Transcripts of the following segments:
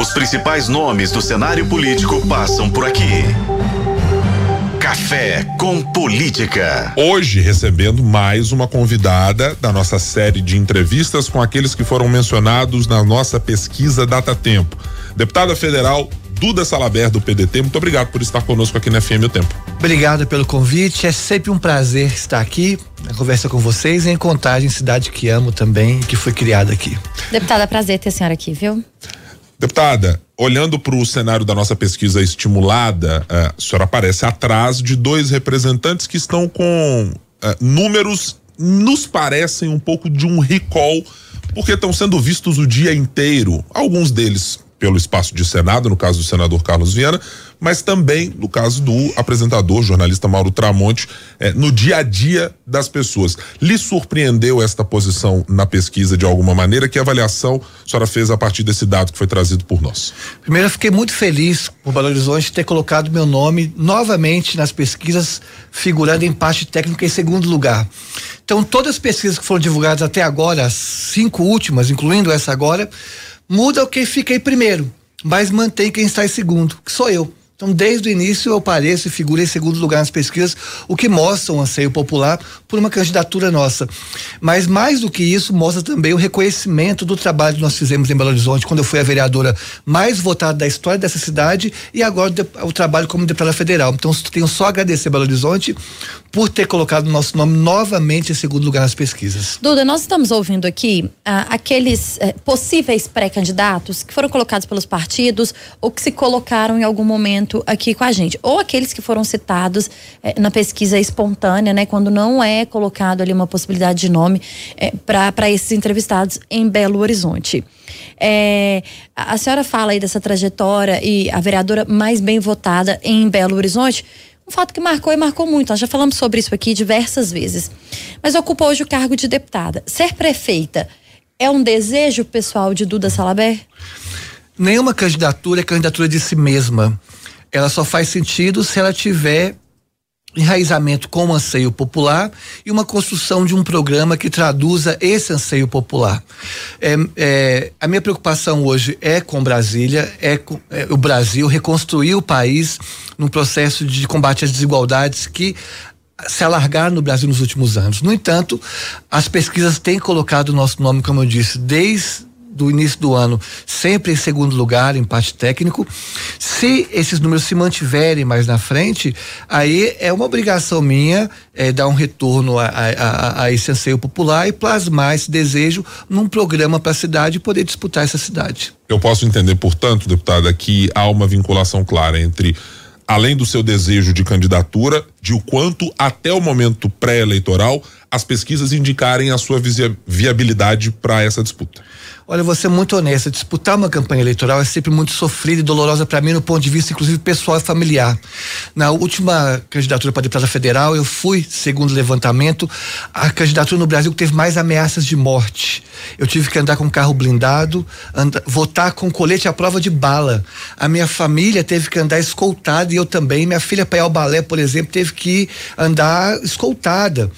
Os principais nomes do cenário político passam por aqui. Café com Política. Hoje recebendo mais uma convidada da nossa série de entrevistas com aqueles que foram mencionados na nossa pesquisa Data Tempo. Deputada federal Duda Salaber do PDT, muito obrigado por estar conosco aqui na FM O Tempo. Obrigado pelo convite, é sempre um prazer estar aqui na conversa com vocês em Contagem, cidade que amo também, que foi criada aqui. Deputada, prazer ter a senhora aqui, viu? Deputada, olhando para o cenário da nossa pesquisa estimulada, a senhora aparece atrás de dois representantes que estão com uh, números nos parecem um pouco de um recall, porque estão sendo vistos o dia inteiro. Alguns deles pelo espaço de Senado, no caso do senador Carlos Viana, mas também no caso do apresentador, jornalista Mauro Tramonte, eh, no dia a dia das pessoas. Lhe surpreendeu esta posição na pesquisa de alguma maneira? Que avaliação a senhora fez a partir desse dado que foi trazido por nós? Primeiro, eu fiquei muito feliz por Belo Horizonte ter colocado meu nome novamente nas pesquisas, figurando em parte técnica em segundo lugar. Então, todas as pesquisas que foram divulgadas até agora, as cinco últimas, incluindo essa agora, muda o que fica em primeiro, mas mantém quem está em segundo, que sou eu. Então, desde o início, eu apareço e figuro em segundo lugar nas pesquisas, o que mostra um anseio popular por uma candidatura nossa. Mas, mais do que isso, mostra também o reconhecimento do trabalho que nós fizemos em Belo Horizonte, quando eu fui a vereadora mais votada da história dessa cidade e agora o trabalho como deputada federal. Então, tenho só a agradecer Belo Horizonte por ter colocado o nosso nome novamente em segundo lugar nas pesquisas. Duda, nós estamos ouvindo aqui ah, aqueles eh, possíveis pré-candidatos que foram colocados pelos partidos ou que se colocaram em algum momento aqui com a gente, ou aqueles que foram citados eh, na pesquisa espontânea, né, quando não é colocado ali uma possibilidade de nome eh, para esses entrevistados em Belo Horizonte. É, a senhora fala aí dessa trajetória e a vereadora mais bem votada em Belo Horizonte um fato que marcou e marcou muito. Nós já falamos sobre isso aqui diversas vezes. Mas ocupa hoje o cargo de deputada. Ser prefeita é um desejo pessoal de Duda Salaber? Nenhuma candidatura é candidatura de si mesma. Ela só faz sentido se ela tiver enraizamento com o anseio popular e uma construção de um programa que traduza esse anseio popular. É, é, a minha preocupação hoje é com Brasília, é, com, é o Brasil reconstruir o país num processo de combate às desigualdades que se alargar no Brasil nos últimos anos. No entanto, as pesquisas têm colocado o nosso nome, como eu disse, desde do início do ano sempre em segundo lugar, empate técnico. Se esses números se mantiverem mais na frente, aí é uma obrigação minha é, dar um retorno a, a, a, a, esse anseio popular e plasmar esse desejo num programa para a cidade poder disputar essa cidade. Eu posso entender, portanto, deputada, que há uma vinculação clara entre além do seu desejo de candidatura, de o quanto até o momento pré-eleitoral as pesquisas indicarem a sua viabilidade para essa disputa. Olha, vou ser muito honesta, disputar uma campanha eleitoral é sempre muito sofrida e dolorosa para mim no ponto de vista inclusive pessoal e familiar. Na última candidatura para deputada federal, eu fui, segundo o levantamento, a candidatura no Brasil que teve mais ameaças de morte. Eu tive que andar com carro blindado, andar, votar com colete à prova de bala. A minha família teve que andar escoltada e eu também. Minha filha ao balé, por exemplo, teve que andar escoltada.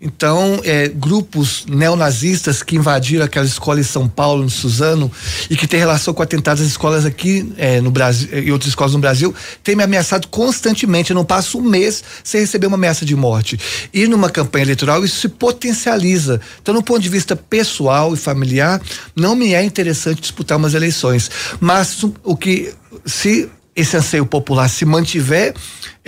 Então, é, grupos neonazistas que invadiram aquela escola em São Paulo, no Suzano, e que tem relação com atentados às escolas aqui é, no Brasil e outras escolas no Brasil, tem me ameaçado constantemente. Eu não passo um mês sem receber uma ameaça de morte. E numa campanha eleitoral, isso se potencializa. Então, no ponto de vista pessoal e familiar, não me é interessante disputar umas eleições. Mas o que se esse anseio popular se mantiver,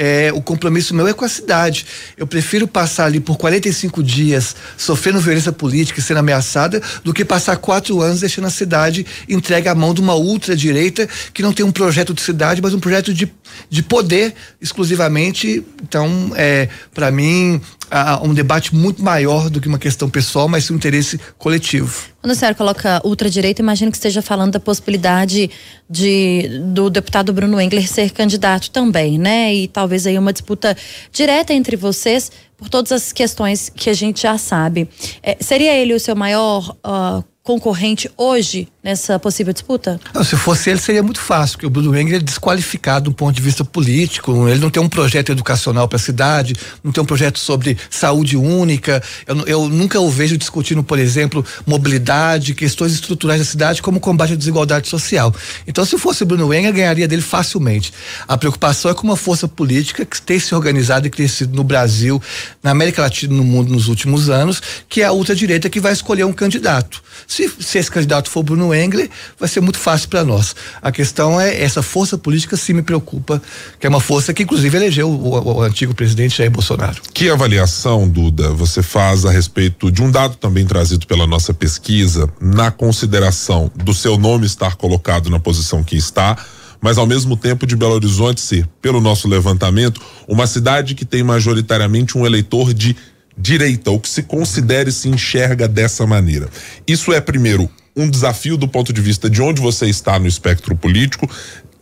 é, o compromisso meu é com a cidade. Eu prefiro passar ali por 45 dias sofrendo violência política e sendo ameaçada do que passar quatro anos deixando a cidade entregue à mão de uma ultradireita que não tem um projeto de cidade, mas um projeto de, de poder exclusivamente. Então, é, para mim, há um debate muito maior do que uma questão pessoal, mas um interesse coletivo. Quando a senhora coloca ultradireita, imagino que esteja falando da possibilidade de do deputado Bruno Engler ser candidato também, né? E talvez aí uma disputa direta entre vocês por todas as questões que a gente já sabe. É, seria ele o seu maior uh, concorrente hoje nessa possível disputa? Não, se fosse ele, seria muito fácil, porque o Bruno Engler é desqualificado do ponto de vista político, ele não tem um projeto educacional para a cidade, não tem um projeto sobre saúde única. Eu, eu, nunca o vejo discutindo, por exemplo, mobilidade, questões estruturais da cidade, como combate à desigualdade social. Então, se fosse o Bruno Engler, ganharia dele facilmente. A preocupação é com uma força política que tem se organizado e crescido no Brasil, na América Latina no mundo nos últimos anos, que é a ultradireita que vai escolher um candidato. Se, se esse candidato for Bruno Engler, vai ser muito fácil para nós. A questão é essa força política sim me preocupa, que é uma força que inclusive elegeu o, o, o antigo presidente Jair Bolsonaro. Que avaliação, Duda, você faz a respeito de um dado também trazido pela nossa pesquisa, na consideração do seu nome estar colocado na posição que está? mas ao mesmo tempo de Belo Horizonte ser, pelo nosso levantamento, uma cidade que tem majoritariamente um eleitor de direita, ou que se considere se enxerga dessa maneira. Isso é, primeiro, um desafio do ponto de vista de onde você está no espectro político,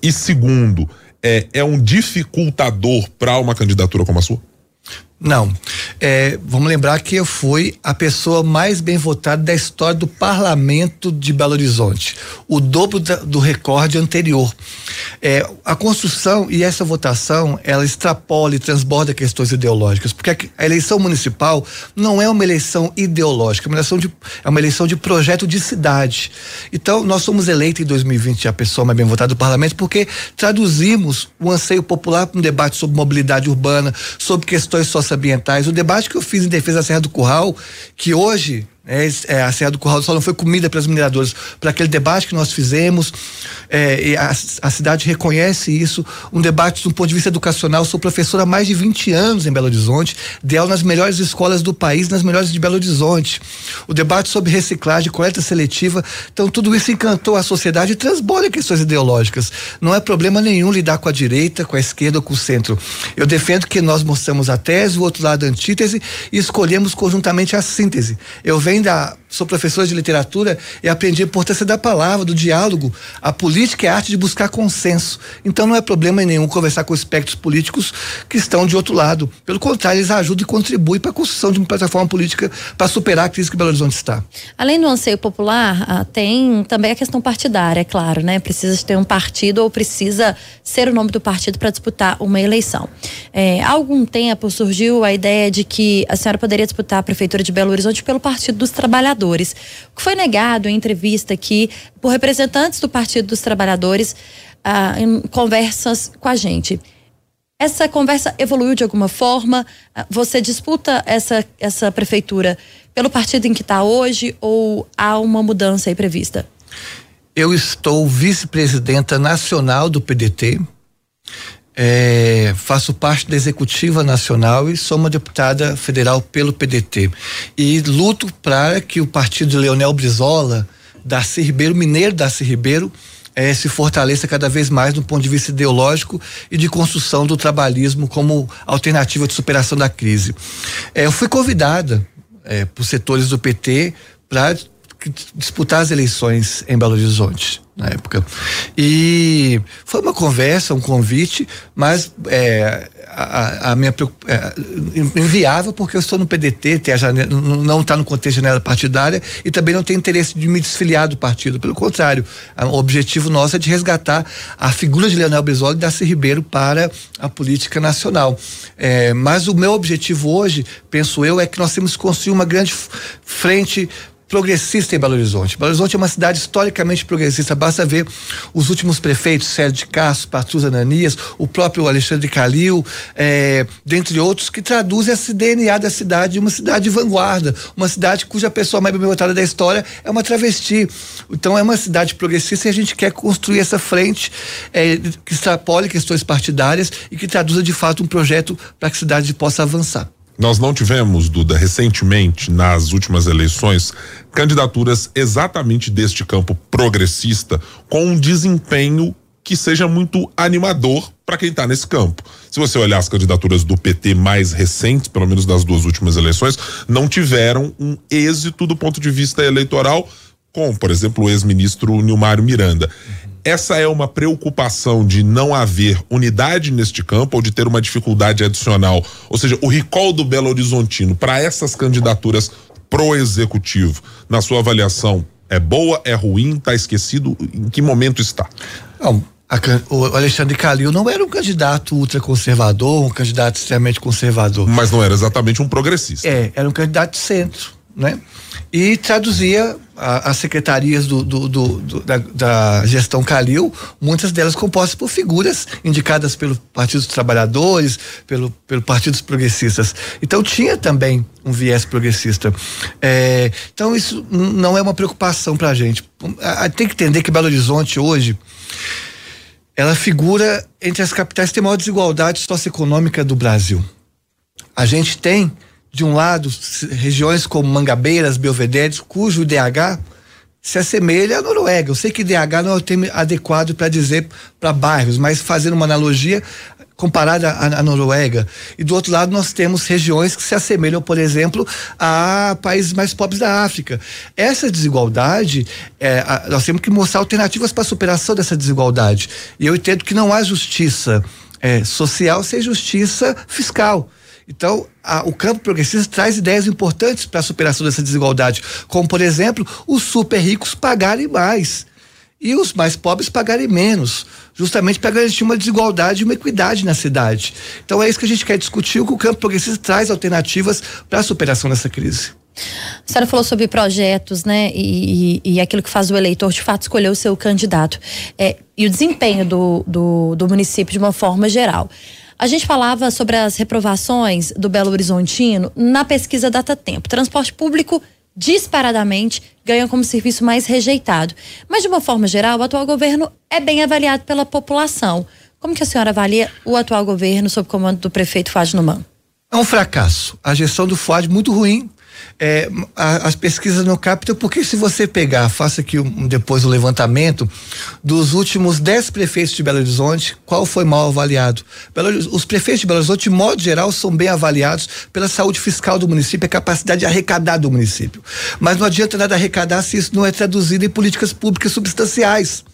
e segundo, é, é um dificultador para uma candidatura como a sua? Não. É, vamos lembrar que eu fui a pessoa mais bem votada da história do parlamento de Belo Horizonte. O dobro da, do recorde anterior. É, a construção e essa votação, ela extrapola e transborda questões ideológicas, porque a, eleição municipal não é uma eleição ideológica, é uma eleição, de, é uma eleição de projeto de cidade. Então, nós somos eleitos em 2020 a pessoa mais bem votada do parlamento porque traduzimos o anseio popular para um debate sobre mobilidade urbana, sobre questões sociais ambientais. O debate que eu fiz em defesa da Serra do Curral, que hoje é, é, a Serra do Curral só não foi comida para as mineradoras, para aquele debate que nós fizemos, é, a, a, cidade reconhece isso, um debate do ponto de vista educacional, sou professora há mais de 20 anos em Belo Horizonte, dei aula nas melhores escolas do país, nas melhores de Belo Horizonte, o debate sobre reciclagem, coleta seletiva, então tudo isso encantou a sociedade e transborda questões ideológicas, não é problema nenhum lidar com a direita, com a esquerda ou com o centro, eu defendo que nós mostramos a tese, o outro lado a antítese e escolhemos conjuntamente a síntese, eu venho ainda sou professor de literatura e aprendi a importância da palavra, do diálogo. A política é a arte de buscar consenso. Então não é problema nenhum conversar com espectros políticos que estão de outro lado. Pelo contrário, eles ajudam e contribuem para a construção de uma plataforma política para superar a crise que Belo Horizonte está. Além do anseio popular, ah, tem também a questão partidária, é claro, né? Precisa ter um partido ou precisa ser o nome do partido para disputar uma eleição. É, há algum tempo surgiu a ideia de que a senhora poderia disputar a prefeitura de Belo Horizonte pelo Partido dos Trabalhadores, o que foi negado em entrevista aqui por representantes do Partido dos Trabalhadores ah, em conversas com a gente. Essa conversa evoluiu de alguma forma? Ah, você disputa essa, essa prefeitura pelo partido em que está hoje ou há uma mudança aí prevista? Eu estou vice-presidenta nacional do PDT. É, faço parte da executiva nacional e sou uma deputada federal pelo PDT. E luto para que o partido de Leonel Brizola, Darcy Ribeiro, mineiro Darcy Ribeiro, é, se fortaleça cada vez mais no ponto de vista ideológico e de construção do trabalhismo como alternativa de superação da crise. É, eu fui convidada é, por setores do PT para disputar as eleições em Belo Horizonte na época. E foi uma conversa, um convite, mas é, a, a, minha é, inviável porque eu estou no PDT, a janela, não está no contexto de janela partidária e também não tenho interesse de me desfiliar do partido. Pelo contrário, o objetivo nosso é de resgatar a figura de Leonel Brizola e Darcy Ribeiro para a política nacional. É, mas o meu objetivo hoje, penso eu, é que nós temos que construir uma grande frente progressista em Belo Horizonte. Belo Horizonte é uma cidade historicamente progressista. Basta ver os últimos prefeitos, Sérgio de Castro, Patrus Ananias, o próprio Alexandre Calil, é, dentre outros, que traduzem esse DNA da cidade, uma cidade de vanguarda, uma cidade cuja pessoa mais bem votada da história é uma travesti. Então é uma cidade progressista e a gente quer construir essa frente é, que extrapole questões partidárias e que traduza de fato um projeto para que a cidade possa avançar. Nós não tivemos, Duda, recentemente, nas últimas eleições, candidaturas exatamente deste campo progressista com um desempenho que seja muito animador para quem está nesse campo. Se você olhar as candidaturas do PT mais recentes, pelo menos das duas últimas eleições, não tiveram um êxito do ponto de vista eleitoral, com, por exemplo, o ex-ministro Nilmário Miranda essa é uma preocupação de não haver unidade neste campo ou de ter uma dificuldade adicional, ou seja, o recall do Belo Horizontino para essas candidaturas pro executivo, na sua avaliação, É boa, é ruim, está esquecido? Em que momento está? Não, a, o Alexandre Calil não era um candidato ultraconservador, um candidato extremamente conservador. Mas não era exatamente um progressista. É, era um candidato de centro, né? E traduzia as secretarias do, do, do, da, da, gestão Calil, muitas delas compostas por figuras indicadas pelo Partido dos Trabalhadores, pelo, pelo Partido dos Progressistas. Então tinha também um viés progressista. É, então isso não é uma preocupação para a gente. Tem que entender que Belo Horizonte hoje ela figura entre as capitais que têm maior desigualdade socioeconômica do Brasil. A gente tem, de um lado, regiões como Mangabeiras, Belvedere, cujo IDH se assemelha à Noruega. Eu sei que IDH não é o termo adequado para dizer para bairros, mas fazendo uma analogia, comparada à, à, Noruega. E do outro lado, nós temos regiões que se assemelham, por exemplo, a países mais pobres da África. Essa desigualdade, é, a, nós temos que mostrar alternativas para a superação dessa desigualdade. E eu entendo que não há justiça é, social sem justiça fiscal. Então, a, o campo progressista traz ideias importantes para a superação dessa desigualdade, como, por exemplo, os super ricos pagarem mais e os mais pobres pagarem menos, justamente para garantir uma desigualdade e uma equidade na cidade. Então é isso que a gente quer discutir, o que o campo progressista traz alternativas para a superação dessa crise. A senhora falou sobre projetos, né? E, e, e, aquilo que faz o eleitor de fato escolher o seu candidato. É, e o desempenho do, do, do município de uma forma geral. A gente falava sobre as reprovações do Belo Horizontino na pesquisa Data Tempo. Transporte público disparadamente ganha como serviço mais rejeitado. Mas, de uma forma geral, o atual governo é bem avaliado pela população. Como que a senhora avalia o atual governo sob comando do prefeito Fádio Numan? É um fracasso. A gestão do FUAD muito ruim, é, a, as pesquisas não captam, porque se você pegar, faça aqui um, depois o um levantamento dos últimos 10 prefeitos de Belo Horizonte, qual foi mal avaliado? Belo, os prefeitos de Belo Horizonte, de modo geral, são bem avaliados pela saúde fiscal do município, a capacidade de arrecadar do município. Mas não adianta nada arrecadar se isso não é traduzido em políticas públicas substanciais.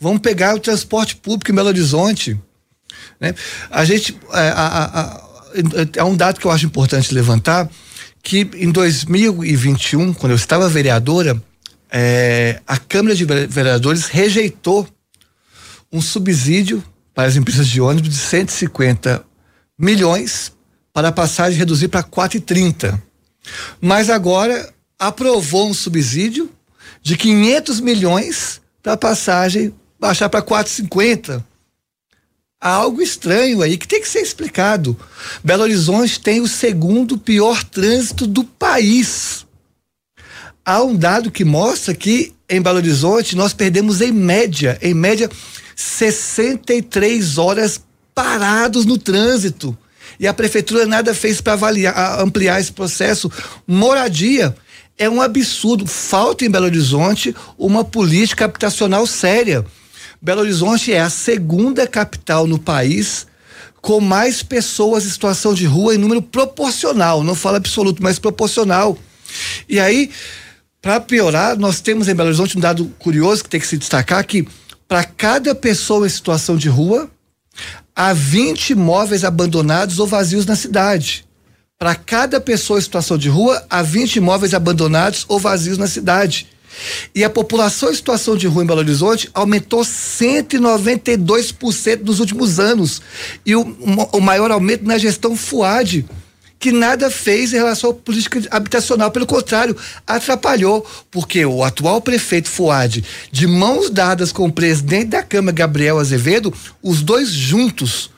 Vamos pegar o transporte público em Belo Horizonte. Né? A gente. É, a, a, é um dado que eu acho importante levantar que em 2021, quando eu estava vereadora, é, a Câmara de Vereadores rejeitou um subsídio para as empresas de ônibus de 150 milhões para a passagem reduzir para 4,30. Mas agora aprovou um subsídio de 500 milhões para a passagem baixar para 4,50 há algo estranho aí que tem que ser explicado. Belo Horizonte tem o segundo pior trânsito do país. Há um dado que mostra que em Belo Horizonte nós perdemos em média, em média 63 horas parados no trânsito. E a prefeitura nada fez para ampliar esse processo. Moradia é um absurdo. Falta em Belo Horizonte uma política habitacional séria. Belo Horizonte é a segunda capital no país com mais pessoas em situação de rua em número proporcional, não fala absoluto, mas proporcional. E aí, para piorar, nós temos em Belo Horizonte um dado curioso que tem que se destacar que para cada pessoa em situação de rua, há 20 imóveis abandonados ou vazios na cidade. Para cada pessoa em situação de rua, há 20 imóveis abandonados ou vazios na cidade. E a população em situação de rua em Belo Horizonte aumentou 192% nos últimos anos. E o, o maior aumento na gestão FUAD que nada fez em relação à política habitacional, pelo contrário, atrapalhou, porque o atual prefeito Fuad, de mãos dadas com o presidente da Câmara, Gabriel Azevedo, os dois juntos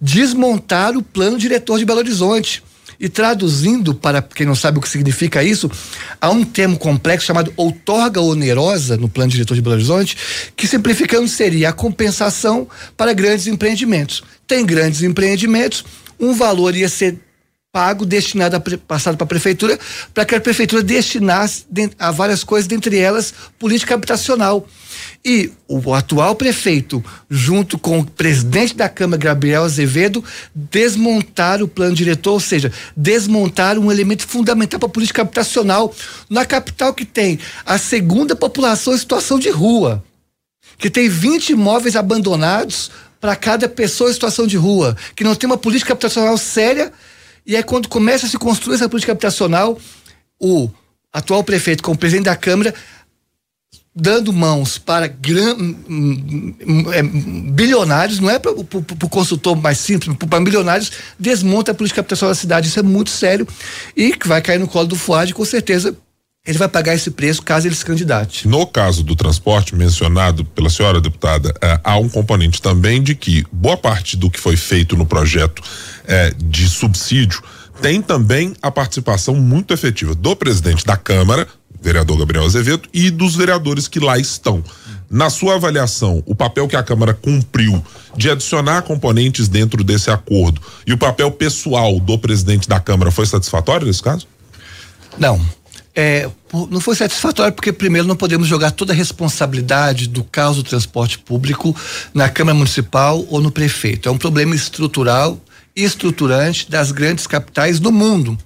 desmontaram o plano diretor de Belo Horizonte. E traduzindo para quem não sabe o que significa isso, há um termo complexo chamado outorga onerosa no plano diretor de Belo Horizonte, que simplificando seria a compensação para grandes empreendimentos. Tem grandes empreendimentos, um valor ia ser pago, destinado, a, passado para a prefeitura, para que a prefeitura destinasse a várias coisas, dentre elas política habitacional. E o atual prefeito, junto com o presidente da Câmara, Gabriel Azevedo, desmontaram o plano diretor, ou seja, desmontaram um elemento fundamental para a política habitacional na capital que tem a segunda população em situação de rua, que tem 20 imóveis abandonados para cada pessoa em situação de rua, que não tem uma política habitacional séria, e é quando começa a se construir essa política habitacional, o atual prefeito, como presidente da Câmara, dando mãos para gran, é, bilionários, não é para o consultor mais simples, para bilionários, desmonta a política habitacional da cidade. Isso é muito sério e que vai cair no colo do Fuad, com certeza ele vai pagar esse preço caso ele se candidate. No caso do transporte mencionado pela senhora deputada, eh, há um componente também de que boa parte do que foi feito no projeto eh, de subsídio tem também a participação muito efetiva do presidente da Câmara, vereador Gabriel Azevedo, e dos vereadores que lá estão. Na sua avaliação, o papel que a Câmara cumpriu de adicionar componentes dentro desse acordo e o papel pessoal do presidente da Câmara foi satisfatório nesse caso? Não. É, não foi satisfatório porque primeiro não podemos jogar toda a responsabilidade do caos do transporte público na Câmara Municipal ou no prefeito. É um problema estrutural e estruturante das grandes capitais do mundo.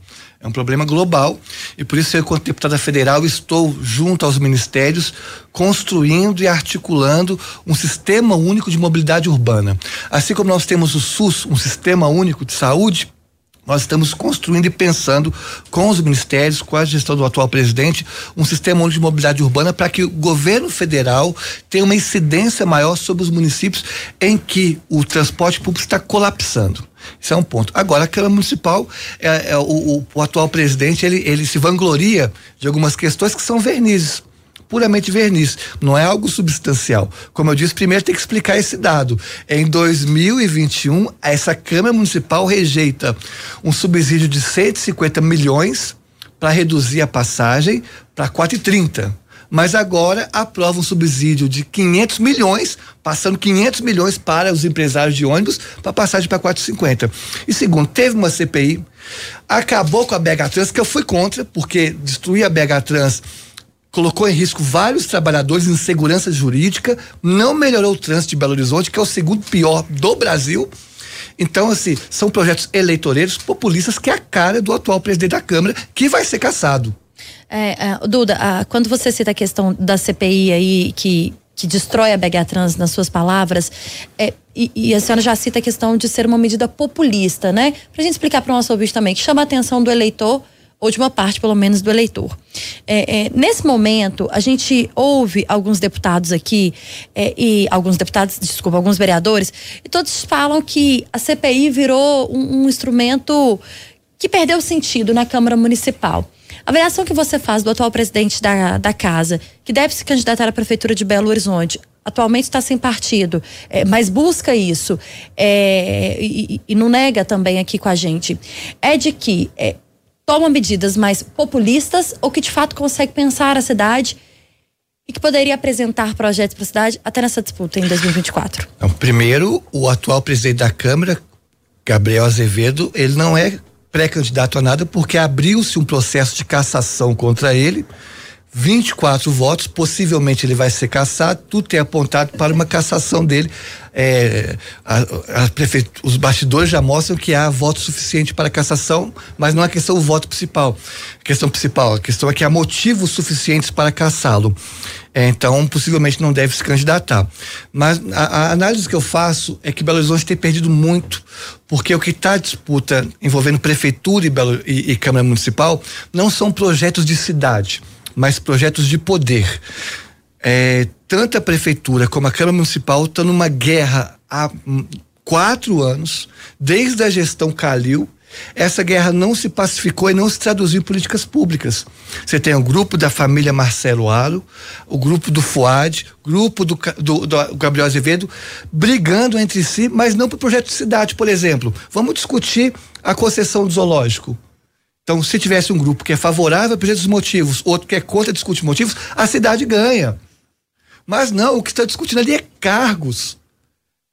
É um problema global e por isso eu, enquanto deputada federal, estou junto aos ministérios construindo e articulando um sistema único de mobilidade urbana. Assim como nós temos o SUS, um sistema único de saúde, nós estamos construindo e pensando com os ministérios, com a gestão do atual presidente, um sistema de mobilidade urbana para que o governo federal tenha uma incidência maior sobre os municípios em que o transporte público está colapsando. Isso é um ponto. Agora, a Câmara Municipal, é, é o, o, o, atual presidente, ele, ele se vangloria de algumas questões que são vernizes puramente verniz, não é algo substancial. Como eu disse, primeiro tem que explicar esse dado. Em 2021, essa Câmara Municipal rejeita um subsídio de 150 milhões para reduzir a passagem para 4,30 mas agora aprova um subsídio de 500 milhões, passando 500 milhões para os empresários de ônibus para passagem para 450. E segundo, teve uma CPI, acabou com a BH Trans, que eu fui contra, porque destruir a BH Trans colocou em risco vários trabalhadores em segurança jurídica, não melhorou o trânsito de Belo Horizonte, que é o segundo pior do Brasil. Então, assim, são projetos eleitoreiros populistas que é a cara do atual presidente da Câmara, que vai ser caçado. É, é, Duda, quando você cita a questão da CPI aí, que, que destrói a BH Trans nas suas palavras, é, e, e, a senhora já cita a questão de ser uma medida populista, né? Pra gente explicar para o nosso ouvinte também, que chama a atenção do eleitor ou de uma parte, pelo menos, do eleitor. É, é, nesse momento, a gente ouve alguns deputados aqui, é, e alguns deputados, desculpa, alguns vereadores, e todos falam que a CPI virou um, um instrumento que perdeu sentido na Câmara Municipal. A avaliação que você faz do atual presidente da, da casa, que deve se candidatar à Prefeitura de Belo Horizonte, atualmente está sem partido, é, mas busca isso é, e, e, não nega também aqui com a gente, é de que é, toma medidas mais populistas ou que de fato consegue pensar a cidade e que poderia apresentar projetos para a cidade até nessa disputa em 2024? Então, primeiro, o atual presidente da Câmara, Gabriel Azevedo, ele não é pré-candidato a nada porque abriu-se um processo de cassação contra ele. 24 votos, possivelmente ele vai ser cassado, tudo tem apontado para uma cassação dele é, a, a os bastidores já mostram que há voto suficiente para cassação, mas não é questão do voto principal. A questão principal, a questão é que há motivos suficientes para cassá-lo. É, então, possivelmente não deve se candidatar. Mas a, a, análise que eu faço é que Belo Horizonte tem perdido muito, porque o que está disputa envolvendo prefeitura e, Belo, e, e Câmara Municipal não são projetos de cidade, mas projetos de poder é, tanto a prefeitura como a Câmara Municipal estão numa guerra há quatro anos, desde a gestão Calil. Essa guerra não se pacificou e não se traduziu em políticas públicas. Você tem o grupo da família Marcelo Aro, o grupo do FUAD, grupo do, do, do Gabriel Azevedo, brigando entre si, mas não para o projeto de cidade, por exemplo. Vamos discutir a concessão do zoológico. Então, se tivesse um grupo que é favorável a projetos motivos, outro que é contra discutir motivos, a cidade ganha. Mas não, o que está discutindo ali é cargos.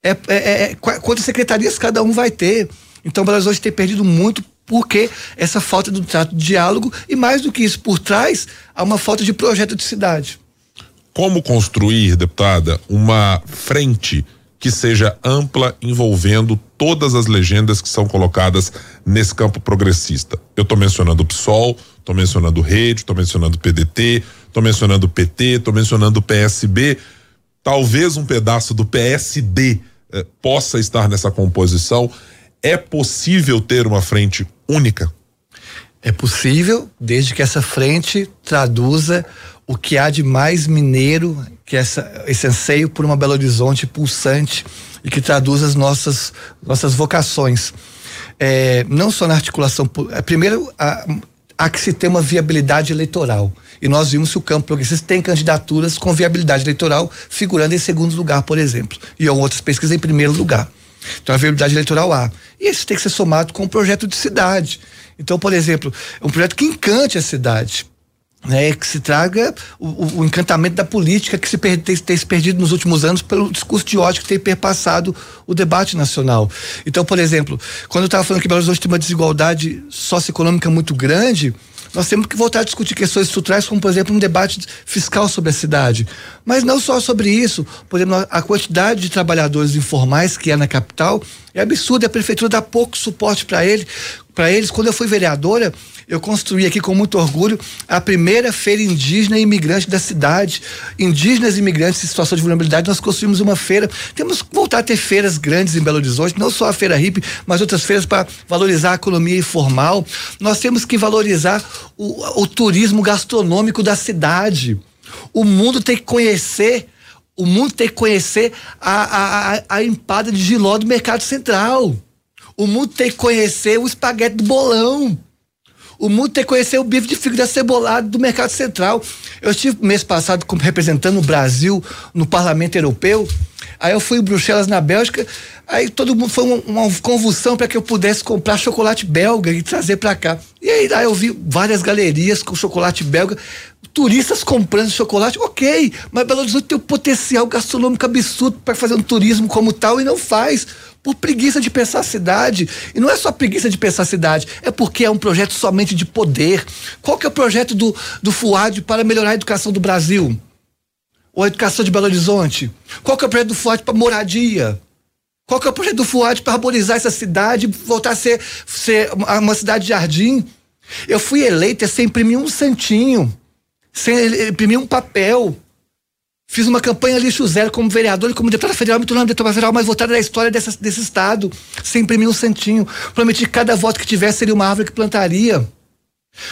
É, é, é, é quantas secretarias cada um vai ter. Então o Brasil hoje tem perdido muito porque essa falta do trato de diálogo e mais do que isso, por trás há uma falta de projeto de cidade. Como construir, deputada, uma frente que seja ampla, envolvendo todas as legendas que são colocadas nesse campo progressista? Eu estou mencionando o PSOL, estou mencionando Rede, estou mencionando o PDT, Estou mencionando o PT, estou mencionando o PSB. Talvez um pedaço do PSD eh, possa estar nessa composição. É possível ter uma frente única? É possível, desde que essa frente traduza o que há de mais mineiro, que é essa, esse anseio por uma Belo Horizonte pulsante e que traduz as nossas, nossas vocações. É, não só na articulação. É, primeiro, há, há que se ter uma viabilidade eleitoral. E nós vimos que o campo progressista tem candidaturas com viabilidade eleitoral, figurando em segundo lugar, por exemplo. E outras pesquisas em primeiro lugar. Então a viabilidade eleitoral há. E isso tem que ser somado com um projeto de cidade. Então, por exemplo, um projeto que encante a cidade. Né, que se traga o, o, encantamento da política que se per, tem, tem, se perdido nos últimos anos pelo discurso de ódio que tem perpassado o debate nacional. Então, por exemplo, quando eu estava falando que Belo Horizonte tem uma desigualdade socioeconômica muito grande, nós temos que voltar a discutir questões estruturais, como, por exemplo, um debate fiscal sobre a cidade. Mas não só sobre isso. Por exemplo, a quantidade de trabalhadores informais que é na capital é absurda. A prefeitura dá pouco suporte para ele, para eles. Quando eu fui vereadora, eu construí aqui com muito orgulho a primeira feira indígena e imigrante da cidade. Indígenas e imigrantes em situação de vulnerabilidade, nós construímos uma feira. Temos que voltar a ter feiras grandes em Belo Horizonte, não só a feira hippie, mas outras feiras para valorizar a economia informal. Nós temos que valorizar o, o turismo gastronômico da cidade. O mundo tem que conhecer o mundo tem que conhecer a, a, a empada de giló do mercado central. O mundo tem que conhecer o espaguete do bolão. O mundo tem que conhecer o bife de fígado acebolado do mercado central. Eu estive mês passado representando o Brasil no Parlamento Europeu. Aí eu fui em Bruxelas, na Bélgica. Aí todo mundo foi uma, uma convulsão para que eu pudesse comprar chocolate belga e trazer para cá. E aí, aí eu vi várias galerias com chocolate belga turistas comprando chocolate, ok, mas Belo Horizonte tem um potencial gastronômico absurdo para fazer um turismo como tal e não faz por preguiça de pensar a cidade. E não é só preguiça de pensar a cidade, é porque é um projeto somente de poder. Qual que é o projeto do, do FUAD para melhorar a educação do Brasil? Ou a educação de Belo Horizonte? Qual que é o projeto do FUAD para moradia? Qual que é o projeto do FUAD para arborizar essa cidade, voltar a ser, ser uma cidade de jardim? Eu fui eleita sem imprimir um santinho, sem imprimir um papel. Fiz uma campanha lixo zero como vereador e como deputado federal, me tornando deputado federal mais votada da história dessa, desse estado, sem imprimir um centinho. Prometi que cada voto que tivesse seria uma árvore que plantaria.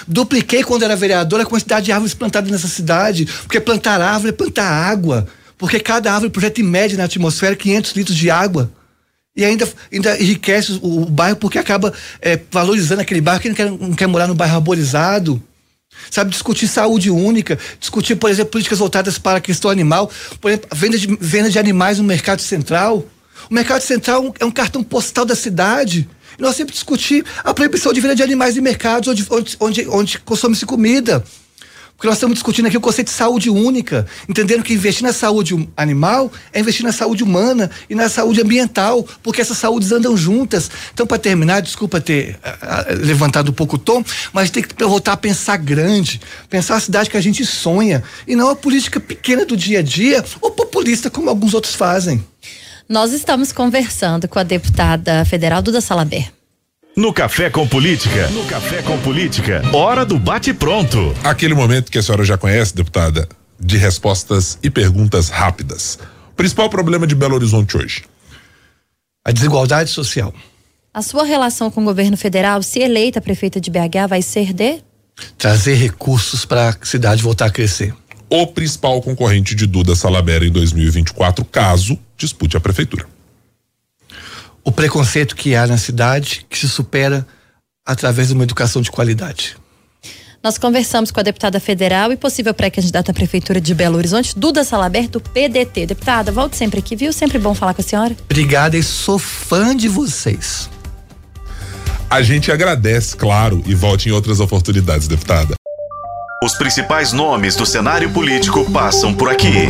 Dupliquei quando era vereador a quantidade de árvores plantadas nessa cidade, porque plantar árvore é plantar água, porque cada árvore projeta em média na atmosfera 500 litros de água. E ainda, ainda enriquece o, o bairro porque acaba é, valorizando aquele bairro que não quer, não quer morar no bairro arborizado. Sabe, discutir saúde única, discutir, por exemplo, políticas voltadas para a questão animal, por exemplo, venda de, venda de animais no mercado central. O mercado central é um cartão postal da cidade. E nós sempre discutir a proibição de venda de animais em mercados onde, onde, onde, onde consome-se comida. Porque nós estamos discutindo aqui o conceito de saúde única, entendendo que investir na saúde animal é investir na saúde humana e na saúde ambiental, porque essas saúdes andam juntas. Então, para terminar, desculpa ter uh, levantado um pouco o tom, mas tem que voltar a pensar grande, pensar a cidade que a gente sonha e não a política pequena do dia a dia ou populista como alguns outros fazem. Nós estamos conversando com a deputada federal Duda Salaber. No Café com Política. No Café com Política. Hora do bate-pronto. Aquele momento que a senhora já conhece, deputada, de respostas e perguntas rápidas. Principal problema de Belo Horizonte hoje? A desigualdade social. A sua relação com o governo federal, se eleita prefeita de BH, vai ser de? Trazer recursos para a cidade voltar a crescer. O principal concorrente de Duda Salabera em 2024, caso dispute a prefeitura o preconceito que há na cidade que se supera através de uma educação de qualidade. Nós conversamos com a deputada federal e possível pré-candidata à Prefeitura de Belo Horizonte, Duda Salaber, do PDT. Deputada, volte sempre aqui, viu? Sempre bom falar com a senhora. Obrigada e sou fã de vocês. A gente agradece, claro, e volte em outras oportunidades, deputada. Os principais nomes do cenário político passam por aqui.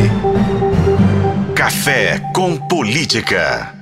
Café com Política.